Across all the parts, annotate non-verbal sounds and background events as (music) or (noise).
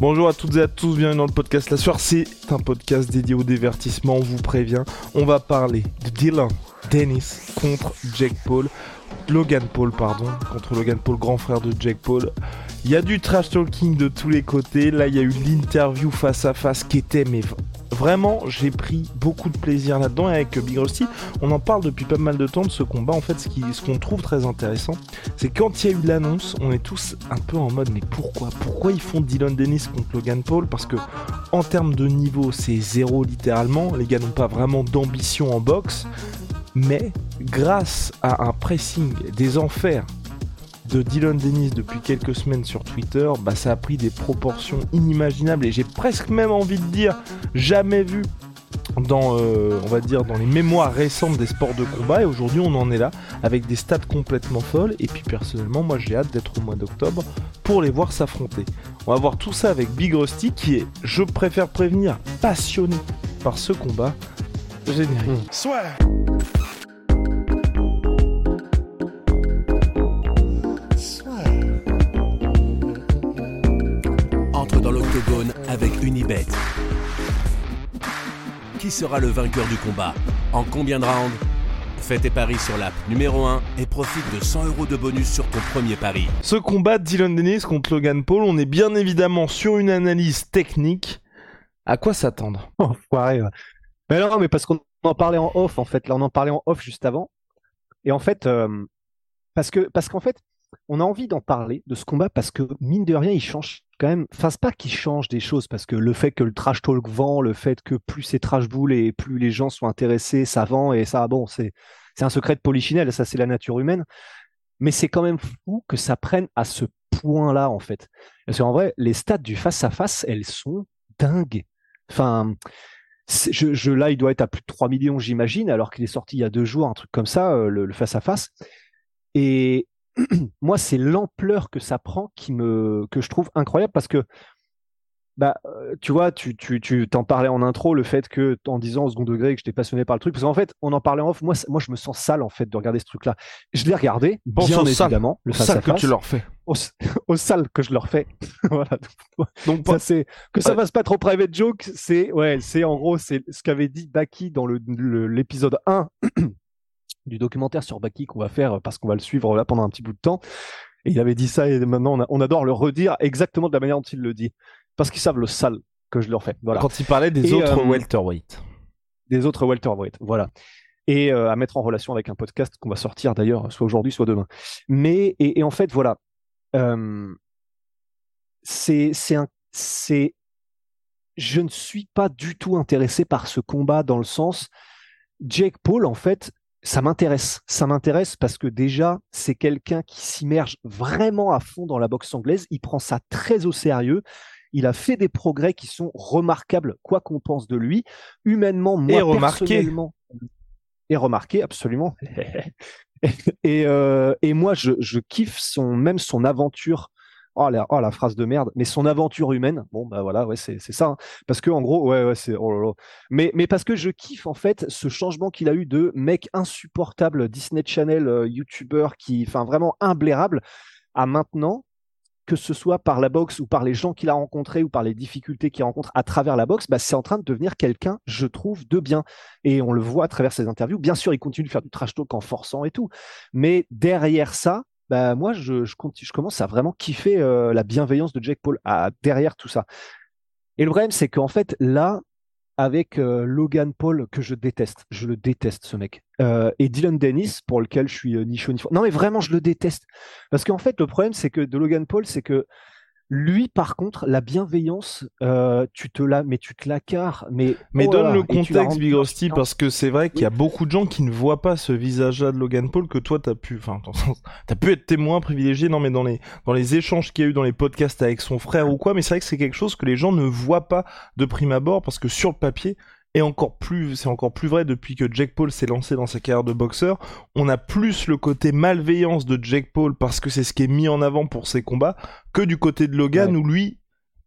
Bonjour à toutes et à tous, bienvenue dans le podcast La Soir. C'est un podcast dédié au divertissement, on vous prévient. On va parler de Dylan Dennis contre Jake Paul. Logan Paul, pardon, contre Logan Paul, grand frère de Jake Paul. Il y a du trash talking de tous les côtés. Là, il y a eu l'interview face à face qui était mais vraiment, j'ai pris beaucoup de plaisir là-dedans et avec Big Rusty, on en parle depuis pas mal de temps de ce combat. En fait, ce qu'on trouve très intéressant, c'est quand il y a eu l'annonce, on est tous un peu en mode mais pourquoi? Pourquoi ils font Dylan Dennis contre Logan Paul? Parce que en termes de niveau, c'est zéro littéralement. Les gars n'ont pas vraiment d'ambition en boxe. Mais grâce à un pressing des enfers de Dylan Dennis depuis quelques semaines sur Twitter, bah ça a pris des proportions inimaginables et j'ai presque même envie de dire jamais vu dans, euh, dans les mémoires récentes des sports de combat. Et aujourd'hui, on en est là avec des stats complètement folles. Et puis, personnellement, moi, j'ai hâte d'être au mois d'octobre pour les voir s'affronter. On va voir tout ça avec Big Rusty, qui est, je préfère prévenir, passionné par ce combat. Générique. Dans l'octogone avec Unibet. Qui sera le vainqueur du combat En combien de rounds Fais tes paris sur l'app numéro 1 et profite de 100 euros de bonus sur ton premier pari. Ce combat de Dylan Dennis contre Logan Paul, on est bien évidemment sur une analyse technique. À quoi s'attendre (laughs) Enfoiré, ouais. Mais non, mais parce qu'on en parlait en off, en fait. Là, on en parlait en off juste avant. Et en fait, euh, parce que parce qu'en fait, on a envie d'en parler de ce combat parce que mine de rien, il change quand même. C'est pas qu'il change des choses parce que le fait que le trash talk vend, le fait que plus c'est trash bull et plus les gens sont intéressés, ça vend et ça, bon, c'est c'est un secret de polichinelle, ça c'est la nature humaine. Mais c'est quand même fou que ça prenne à ce point-là en fait. Parce qu'en vrai, les stats du face à face, elles sont dingues. Enfin, je, je, là, il doit être à plus de 3 millions, j'imagine, alors qu'il est sorti il y a deux jours, un truc comme ça, euh, le, le face à face. Et (clears throat) moi, c'est l'ampleur que ça prend qui me, que je trouve incroyable parce que, bah, euh, tu vois, tu, tu, tu t'en parlais en intro, le fait que, en disant au second degré que j'étais passionné par le truc, parce qu'en fait, on en parlait en off, moi, moi, je me sens sale, en fait, de regarder ce truc-là. Je l'ai regardé, Pense bien au sale. évidemment, le face à Ça que tu leur fais. au, au sale que je leur fais. (laughs) voilà. Donc, Ça, c'est que ça fasse pas trop private joke, c'est ouais, c'est en gros c'est ce qu'avait dit Baki dans le le- l'épisode 1 (clears throat) du documentaire sur Baki qu'on va faire parce qu'on va le suivre là pendant un petit bout de temps. Et il avait dit ça et maintenant on, a- on adore le redire exactement de la manière dont il le dit parce qu'ils savent le sale que je leur fais. Voilà. quand il parlait des Et, autres euh, welterweight. Des autres welterweight, voilà. Et euh, à mettre en relation avec un podcast qu'on va sortir d'ailleurs soit aujourd'hui soit demain. Mais et, et en fait voilà. Euh, c'est c'est un c'est je ne suis pas du tout intéressé par ce combat dans le sens Jake Paul en fait ça m'intéresse. Ça m'intéresse parce que déjà c'est quelqu'un qui s'immerge vraiment à fond dans la boxe anglaise. Il prend ça très au sérieux. Il a fait des progrès qui sont remarquables quoi qu'on pense de lui. Humainement moi Et remarqué. personnellement et remarqué absolument. (laughs) Et euh, et moi je, je kiffe son même son aventure Oh la, oh la phrase de merde, mais son aventure humaine, bon bah voilà, ouais c'est ça, hein. parce que en gros, ouais ouais c'est oh mais mais parce que je kiffe en fait ce changement qu'il a eu de mec insupportable Disney Channel euh, YouTuber qui, enfin vraiment imblairable, à maintenant que ce soit par la boxe ou par les gens qu'il a rencontrés ou par les difficultés qu'il rencontre à travers la boxe, bah, c'est en train de devenir quelqu'un, je trouve, de bien. Et on le voit à travers ses interviews. Bien sûr, il continue de faire du trash talk en forçant et tout, mais derrière ça, bah moi je, je, commence à vraiment kiffer euh, la bienveillance de Jake Paul derrière tout ça. Et le problème c'est qu'en fait là avec euh, Logan Paul que je déteste, je le déteste ce mec, euh, et Dylan Dennis pour lequel je suis ni chaud ni froid. Non mais vraiment je le déteste parce qu'en fait le problème c'est que de Logan Paul c'est que Lui, par contre, la bienveillance, euh, tu te la, mais tu te la carres. Mais, mais oh donne le contexte, Big Rusty, parce que c'est vrai qu'il y a Oui. beaucoup de gens qui ne voient pas ce visage-là de Logan Paul que toi t'as pu, enfin, t'as pu être témoin privilégié, non mais dans les dans les échanges qu'il y a eu dans les podcasts avec son frère ou quoi, mais c'est vrai que c'est quelque chose que les gens ne voient pas de prime abord parce que sur le papier. Et encore plus, c'est encore plus vrai depuis que Jake Paul s'est lancé dans sa carrière de boxeur. On a plus le côté malveillance de Jake Paul parce que c'est ce qui est mis en avant pour ses combats que du côté de Logan Ouais. où lui,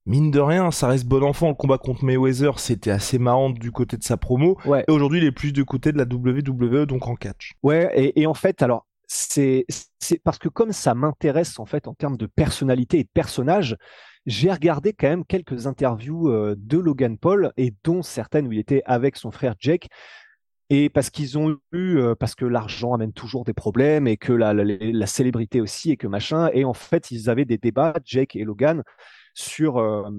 mine de rien, ça reste bon enfant. Le combat contre Mayweather, c'était assez marrant du côté de sa promo. Ouais. Et aujourd'hui, il est plus du côté de la WWE, donc en catch. Ouais, et, et en fait, alors, c'est c'est parce que comme ça m'intéresse en fait en termes de personnalité et de personnage, j'ai regardé quand même quelques interviews euh, de Logan Paul et dont certaines où il était avec son frère Jake. Et parce qu'ils ont eu, euh, parce que l'argent amène toujours des problèmes et que la, célébrité aussi et que machin. Et en fait, ils avaient des débats, Jake et Logan, sur euh,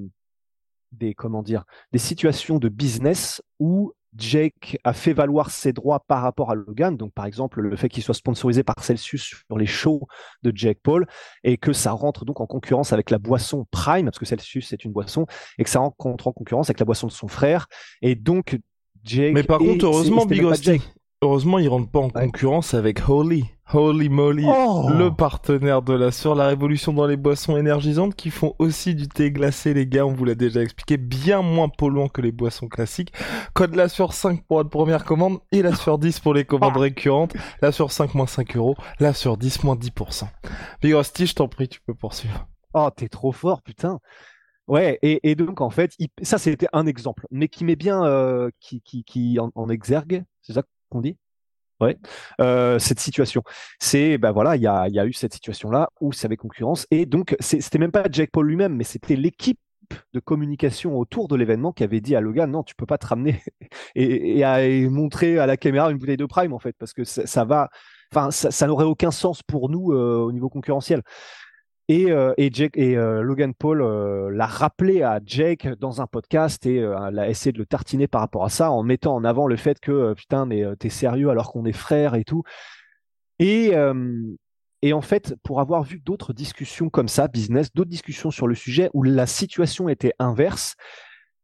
des, comment dire, des situations de business où Jake a fait valoir ses droits par rapport à Logan, donc par exemple le fait qu'il soit sponsorisé par Celsius sur les shows de Jake Paul et que ça rentre donc en concurrence avec la boisson Prime, parce que Celsius c'est une boisson, et que ça rentre en concurrence avec la boisson de son frère, et donc Jake. Mais par contre, heureusement, Big heureusement, il rentre pas en Ouais. concurrence avec Holy. Holy Moly. Oh Le partenaire de la sur la révolution dans les boissons énergisantes qui font aussi du thé glacé, les gars, on vous l'a déjà expliqué, bien moins polluant que les boissons classiques. Code la sur 5 pour votre première commande et la sur 10 pour les commandes récurrentes. La sur 5 moins 5 euros, la sur 10 moins 10%. Big Rusty, je t'en prie, tu peux poursuivre. Oh, t'es trop fort, putain. Ouais, et, et donc en fait, il- ça c'était un exemple, mais qui met bien, euh, qui, qui, qui en, en exergue, c'est ça qu'on dit? Ouais, euh, cette situation. C'est, ben voilà, il y a, eu cette situation-là où ça avait concurrence, et donc c'était même pas Jack Paul lui-même, mais c'était l'équipe de communication autour de l'événement qui avait dit à Logan, non, tu peux pas te ramener (laughs) et, à- montrer à la caméra une bouteille de Prime en fait, parce que ça, va, enfin, ça, ça n'aurait aucun sens pour nous euh, au niveau concurrentiel. Et, euh, et, Jake, et euh, Logan Paul euh, l'a rappelé à Jake dans un podcast et l'a essayé de le tartiner par rapport à ça en mettant en avant le fait que putain mais t'es sérieux alors qu'on est frères et tout. Et, et en fait, pour avoir vu d'autres discussions comme ça, business, d'autres discussions sur le sujet où la situation était inverse,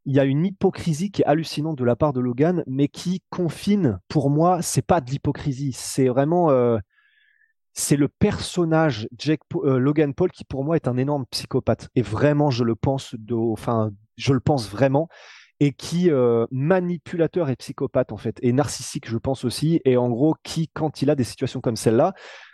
il y a une hypocrisie qui est hallucinante de la part de Logan, mais qui confine, pour moi, c'est pas de l'hypocrisie, c'est vraiment c'est le personnage Jake euh, Logan Paul qui pour moi est un énorme psychopathe. Et vraiment je le pense vraiment. Et qui euh, manipulateur et psychopathe en fait. Et narcissique je pense aussi. Et en gros qui quand il a des situations comme celle-là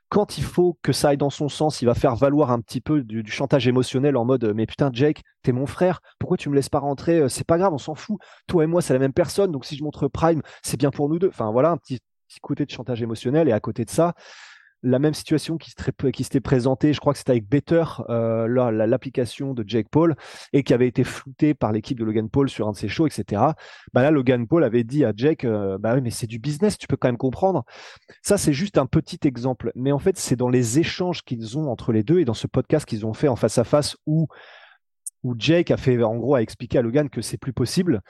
quand il faut que ça aille dans son sens, il va faire valoir un petit peu du, chantage émotionnel en mode mais putain Jake, t'es mon frère, pourquoi tu me laisses pas rentrer Euh, C'est pas grave, on s'en fout. Toi et moi c'est la même personne, donc si je montre Prime, c'est bien pour nous deux. Enfin voilà un petit côté de chantage émotionnel. Et à côté de ça, la même situation qui s'était présentée, je crois que c'était avec Better, euh, la- la- l'application de Jake Paul, et qui avait été floutée par l'équipe de Logan Paul sur un de ses shows, etc. Bah là, Logan Paul avait dit à Jake, euh, bah oui, mais c'est du business, tu peux quand même comprendre. Ça, c'est juste un petit exemple, mais en fait, c'est dans les échanges qu'ils ont entre les deux et dans ce podcast qu'ils ont fait en face à face où où Jake a fait, en gros, a expliqué à Logan que c'est plus possible.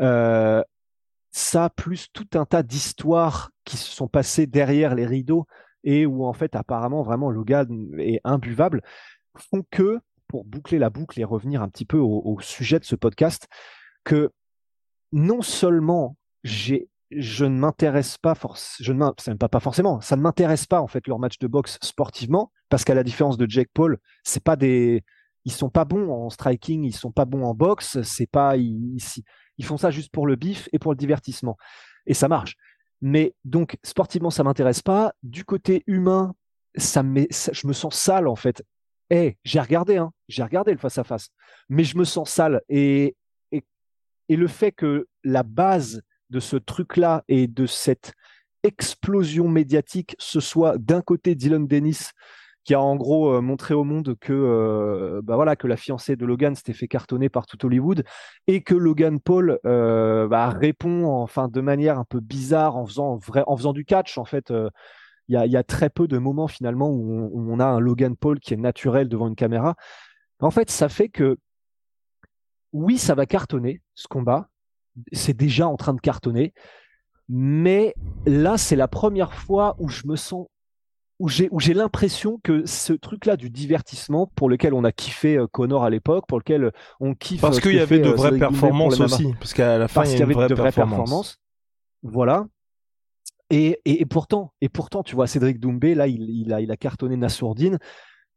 Euh, ça, plus tout un tas d'histoires qui se sont passées derrière les rideaux et où en fait apparemment vraiment Logan est imbuvable, font que, pour boucler la boucle et revenir un petit peu au, sujet de ce podcast, que non seulement j'ai je ne m'intéresse pas forcément, je ne pas, pas forcément, ça ne m'intéresse pas en fait leur match de boxe sportivement, parce qu'à la différence de Jake Paul, c'est pas des, ils sont pas bons en striking, ils sont pas bons en boxe, c'est pas, ils- ils font ça juste pour le bif et pour le divertissement, et ça marche. Mais donc sportivement, ça m'intéresse pas. Du côté humain, ça me, je me sens sale en fait. Eh, j'ai regardé, hein, j'ai regardé le face à face, mais je me sens sale et et, et le fait que la base de ce truc-là et de cette explosion médiatique, ce soit d'un côté Dylan Dennis qui a en gros euh, montré au monde que euh, bah voilà que la fiancée de Logan s'était fait cartonner par tout Hollywood et que Logan Paul euh, bah, répond enfin de manière un peu bizarre en faisant vrai en faisant du catch en fait euh, il y, a, très peu de moments finalement où on, où on a un Logan Paul qui est naturel devant une caméra. En fait ça fait que oui ça va cartonner ce combat. C'est déjà en train de cartonner. Mais là c'est la première fois où je me sens où j'ai l'impression que ce truc-là du divertissement pour lequel on a kiffé euh, Connor à l'époque, pour lequel on kiffe. Parce qu'il y avait de vraies performances aussi. Parce qu'à la fin, il y, avait de vraies performances. Voilà. Et, et, pourtant, et pourtant, tu vois, Cédric Doumbé, là, il, il, a, il a cartonné Nassourdine.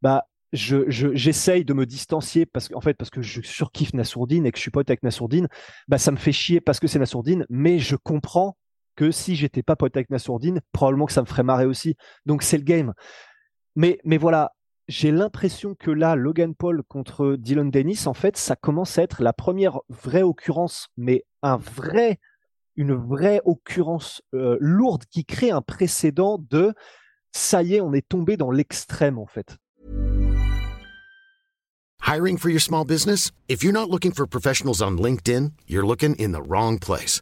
Bah, je, j'essaye de me distancier parce qu'en fait, parce que je surkiffe Nassourdine et que je suis pote avec Nassourdine, bah, ça me fait chier parce que c'est Nassourdine, mais je comprends que si j'étais pas pote avec Nassourdine, probablement que ça me ferait marrer aussi. Donc c'est le game. Mais, mais voilà, j'ai l'impression que là, Logan Paul contre Dylan Dennis, en fait, ça commence à être la première vraie occurrence, mais un vrai, une vraie occurrence euh, lourde qui crée un précédent de ça y est, on est tombé dans l'extrême en fait. Hiring for your small business? If you're not looking for professionals on LinkedIn, you're looking in the wrong place.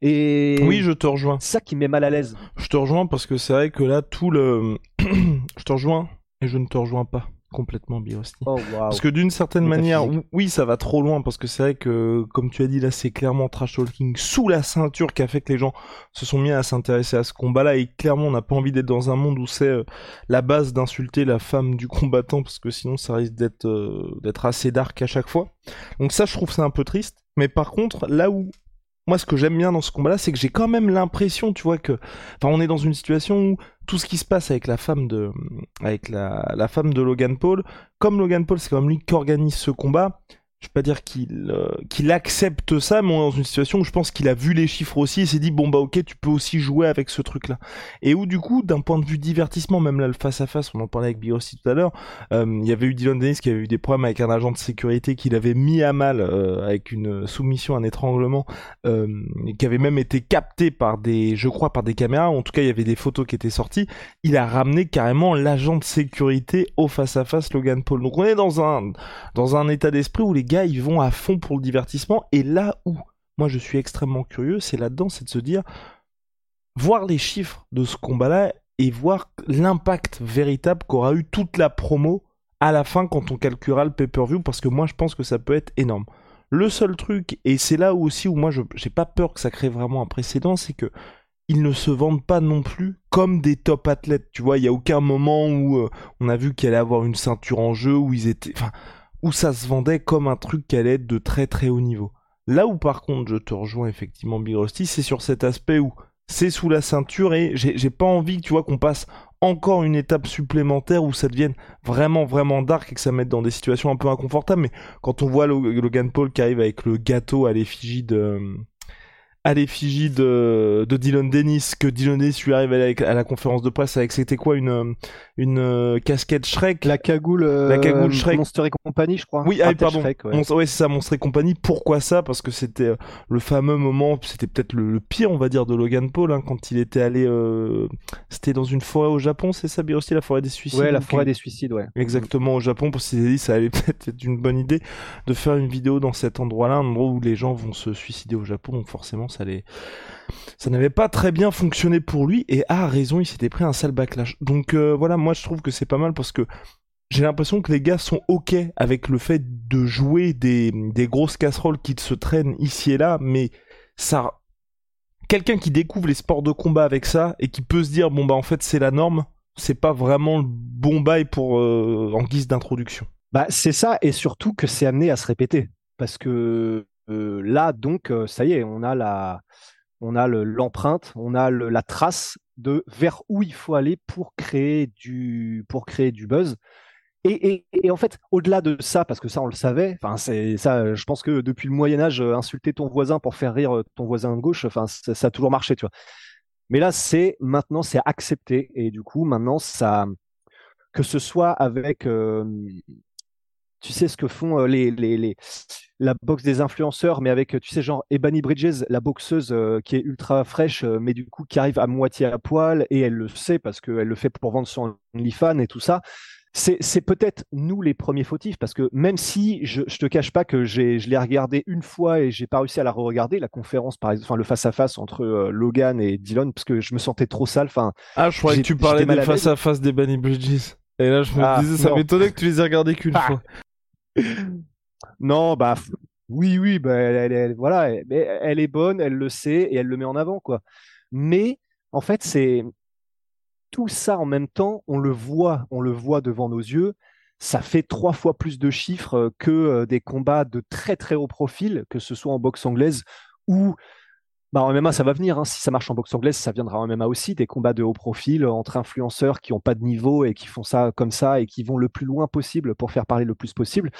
Et oui, je te rejoins. ça qui met mal à l'aise. Je te rejoins parce que c'est vrai que là, tout le... (clears throat) je te rejoins et je ne te rejoins pas complètement Birosti. Oh, Parce que d'une certaine manière, oui, ça va trop loin parce que c'est vrai que, comme tu as dit là, c'est clairement trash talking sous la ceinture qui a fait que les gens se sont mis à s'intéresser à ce combat-là et clairement on n'a pas envie d'être dans un monde où c'est euh, la base d'insulter la femme du combattant parce que sinon ça risque d'être euh, d'être assez dark à chaque fois. Donc ça, je trouve ça un peu triste. Mais par contre, là où moi, ce que j'aime bien dans ce combat-là, c'est que j'ai quand même l'impression, tu vois, que, enfin, on est dans une situation où tout ce qui se passe avec la femme de, avec la, la femme de Logan Paul, comme Logan Paul, c'est quand même lui qui organise ce combat, je vais pas dire qu'il euh, qu'il accepte ça, mais on est dans une situation où je pense qu'il a vu les chiffres aussi et s'est dit bon bah ok tu peux aussi jouer avec ce truc là. Et où du coup d'un point de vue divertissement, même là le face à face, on en parlait avec Big aussi tout à l'heure, euh, il y avait eu Dylan Dennis qui avait eu des problèmes avec un agent de sécurité qu'il avait mis à mal euh, avec une soumission, un étranglement, qui avait même été capté par des, je crois par des caméras, en tout cas il y avait des photos qui étaient sorties. Il a ramené carrément l'agent de sécurité au face à face Logan Paul. Donc on est dans un état d'esprit où les gars, ils vont à fond pour le divertissement. Et là où moi je suis extrêmement curieux, c'est là-dedans, c'est de se dire, voir les chiffres de ce combat-là et voir l'impact véritable qu'aura eu toute la promo à la fin quand on calculera le pay-per-view, parce que moi je pense que ça peut être énorme. Le seul truc, et c'est là aussi où moi j'ai pas peur que ça crée vraiment un précédent, c'est que ils ne se vendent pas non plus comme des top athlètes. Tu vois, il y a aucun moment où euh, on a vu qu'il allait avoir une ceinture en jeu, où ils étaient. Où ça se vendait comme un truc qui allait de très très haut niveau. Là où par contre je te rejoins effectivement Big Rusty, c'est sur cet aspect où c'est sous la ceinture et j'ai pas envie tu vois qu'on passe encore une étape supplémentaire où ça devienne vraiment vraiment dark et que ça mette dans des situations un peu inconfortables mais quand on voit Logan Paul qui arrive avec le gâteau à l'effigie de à l'effigie de, de Dylan Dennis, que Dylan Dennis lui arrive à la, conférence de presse avec c'était quoi une une euh, casquette Shrek, la cagoule, la euh, cagoule Shrek, Monster et compagnie, je crois. Oui, ah, pardon. ouais, c'est ça, Monster et compagnie. Pourquoi ça? Parce que c'était euh, le fameux moment, c'était peut-être le, pire, on va dire, de Logan Paul hein, quand il était allé, c'était dans une forêt au Japon, c'est ça, aussi la forêt des suicides. Ouais, la forêt des suicides, ouais. Exactement au Japon, pour s'est dit ça allait (laughs) peut-être être une bonne idée de faire une vidéo dans cet endroit-là, un endroit où les gens vont se suicider au Japon, donc forcément ça n'avait pas très bien fonctionné pour lui et à raison, il s'était pris un sale backlash. Donc euh, voilà, moi je trouve que c'est pas mal parce que j'ai l'impression que les gars sont ok avec le fait de jouer des, des grosses casseroles qui se traînent ici et là, mais ça quelqu'un qui découvre les sports de combat avec ça et qui peut se dire bon bah en fait c'est la norme, c'est pas vraiment le bon bail pour euh, en guise d'introduction. Bah c'est ça et surtout que c'est amené à se répéter parce que euh, là, donc, euh, ça y est, on a la, on a l'empreinte, on a la trace de vers où il faut aller pour créer du, pour créer du buzz. Et, en fait, au-delà de ça, parce que ça on le savait, enfin c'est ça, je pense que depuis le Moyen Âge, euh, insulter ton voisin pour faire rire ton voisin de gauche, enfin ça, a toujours marché, tu vois. Mais là, c'est maintenant, c'est accepté, et du coup, maintenant, ça, que ce soit avec, tu sais ce que font les, les, les la boxe des influenceurs, mais avec, tu sais, genre Ebony Bridges, la boxeuse euh, qui est ultra fraîche, euh, mais du coup qui arrive à moitié à poil, et elle le sait parce qu'elle le fait pour vendre son OnlyFans et tout ça. c'est peut-être nous les premiers fautifs, parce que même si je, je te cache pas que je l'ai regardé une fois et j'ai pas réussi à la re-regarder, la conférence, par exemple, enfin le face-à-face entre euh, Logan et Dylan, parce que je me sentais trop sale. Enfin, ah, je croyais que tu parlais des face-à-face des Bunny Bridges. Et là, je me ah, disais, ça m'étonnait que tu les aies regardés qu'une ah. fois. (laughs) non, bah, oui, oui, bah, elle, voilà, elle, est bonne, elle le sait et elle le met en avant, quoi. Mais, en fait, c'est tout ça en même temps, on le voit, on le voit devant nos yeux. Ça fait trois fois plus de chiffres que euh, des combats de très très haut profil, que ce soit en boxe anglaise ou bah, en MMA, ça va venir. Hein. Si ça marche en boxe anglaise, ça viendra en MMA aussi. Des combats de haut profil entre influenceurs qui n'ont pas de niveau et qui font ça comme ça et qui vont le plus loin possible pour faire parler le plus possible.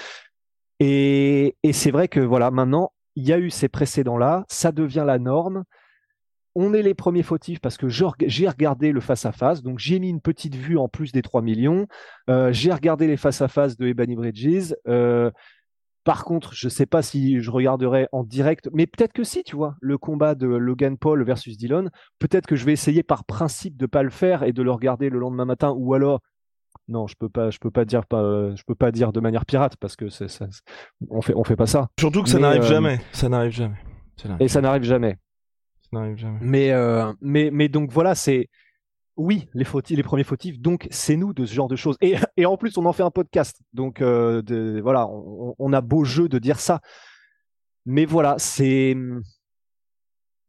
Et, c'est vrai que voilà, maintenant, il y a eu ces précédents-là, ça devient la norme on est les premiers fautifs parce que j'ai regardé le face-à-face, donc j'ai mis une petite vue en plus des 3 millions. Euh, j'ai regardé les face-à-face de Ebony Bridges. Euh, par contre, je ne sais pas si je regarderai en direct, mais peut-être que si, tu vois, le combat de Logan Paul versus Dillon, peut-être que je vais essayer par principe de ne pas le faire et de le regarder le lendemain matin, ou alors, non, je peux pas, je peux pas dire, pas, je peux pas dire de manière pirate parce que ça, on fait, on fait pas ça. Surtout que ça n'arrive euh, jamais, ça n'arrive jamais. Et ça n'arrive jamais. Mais, euh, mais, mais donc voilà, c'est oui, les, les premiers fautifs, donc c'est nous de ce genre de choses. Et, en plus, on en fait un podcast. Donc euh, voilà, on, a beau jeu de dire ça. Mais voilà, c'est.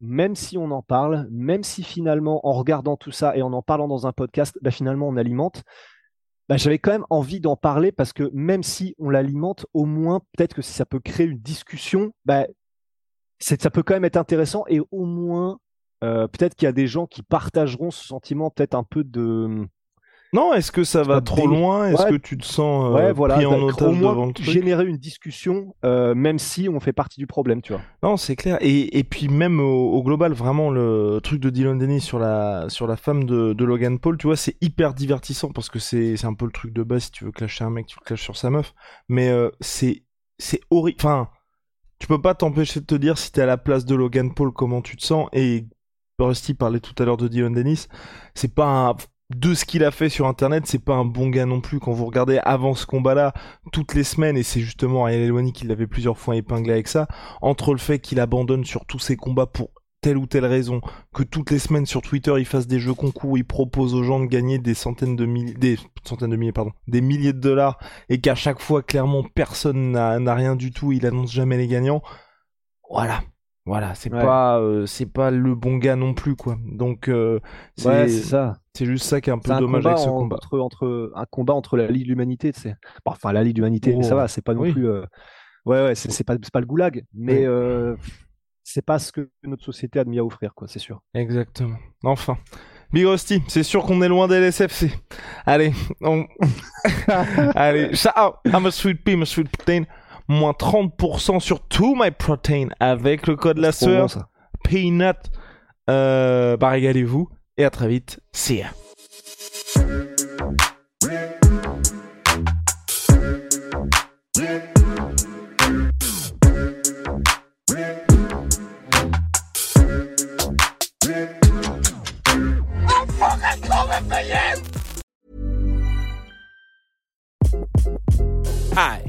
Même si on en parle, même si finalement, en regardant tout ça et en en parlant dans un podcast, bah, finalement, on alimente, bah, j'avais quand même envie d'en parler parce que même si on l'alimente, au moins, peut-être que si ça peut créer une discussion, bah, ça peut quand même être intéressant et au moins euh, peut-être qu'il y a des gens qui partageront ce sentiment peut-être un peu de non, est-ce que ça va trop loin? Est-ce que tu te sens euh, pris en otage devant le truc? Générer une discussion, euh, même si on fait partie du problème, tu vois. Non, c'est clair. Et, et puis même au, global, vraiment le truc de Dylan Dennis sur la sur la femme de, de Logan Paul, tu vois, c'est hyper divertissant parce que c'est c'est un peu le truc de base. Si tu veux clasher un mec, tu le clashes sur sa meuf. Mais c'est c'est horrible. Enfin, tu peux pas t'empêcher de te dire si t'es à la place de Logan Paul comment tu te sens et Rusty parlait tout à l'heure de Dion Dennis c'est pas un de ce qu'il a fait sur internet, c'est pas un bon gars non plus. Quand vous regardez avant ce combat-là, toutes les semaines, et c'est justement Ariel Elwani qui l'avait plusieurs fois épinglé avec ça, entre le fait qu'il abandonne sur tous ses combats pour telle ou telle raison, que toutes les semaines sur Twitter il fasse des jeux concours, il propose aux gens de gagner des centaines de milliers, des centaines de milliers, pardon, des milliers de dollars, et qu'à chaque fois clairement personne n'a rien du tout, il annonce jamais les gagnants. Voilà, voilà, c'est pas euh, c'est pas le bon gars non plus quoi. Donc euh, c'est ça. C'est juste ça qui est un peu dommage avec ce combat. Entre, entre un combat entre la Ligue de l'humanité, c'est enfin la Ligue de l'humanité, ça oh. va, c'est pas non plus euh, ouais ouais, c'est pas pas le goulag, mais c'est pas ce que notre société a de mieux à offrir, quoi, c'est sûr. Exactement. Enfin. Big Rusty, c'est sûr qu'on est loin des LSFC. Allez, on... (laughs) (laughs) Allez, shout out, I'm a sweet pea, I'm a sweet protein. Moins 30% sur tout my protein avec le code la sueur. Peanut. Euh, bah régalez-vous et à très vite. See ya. Hi,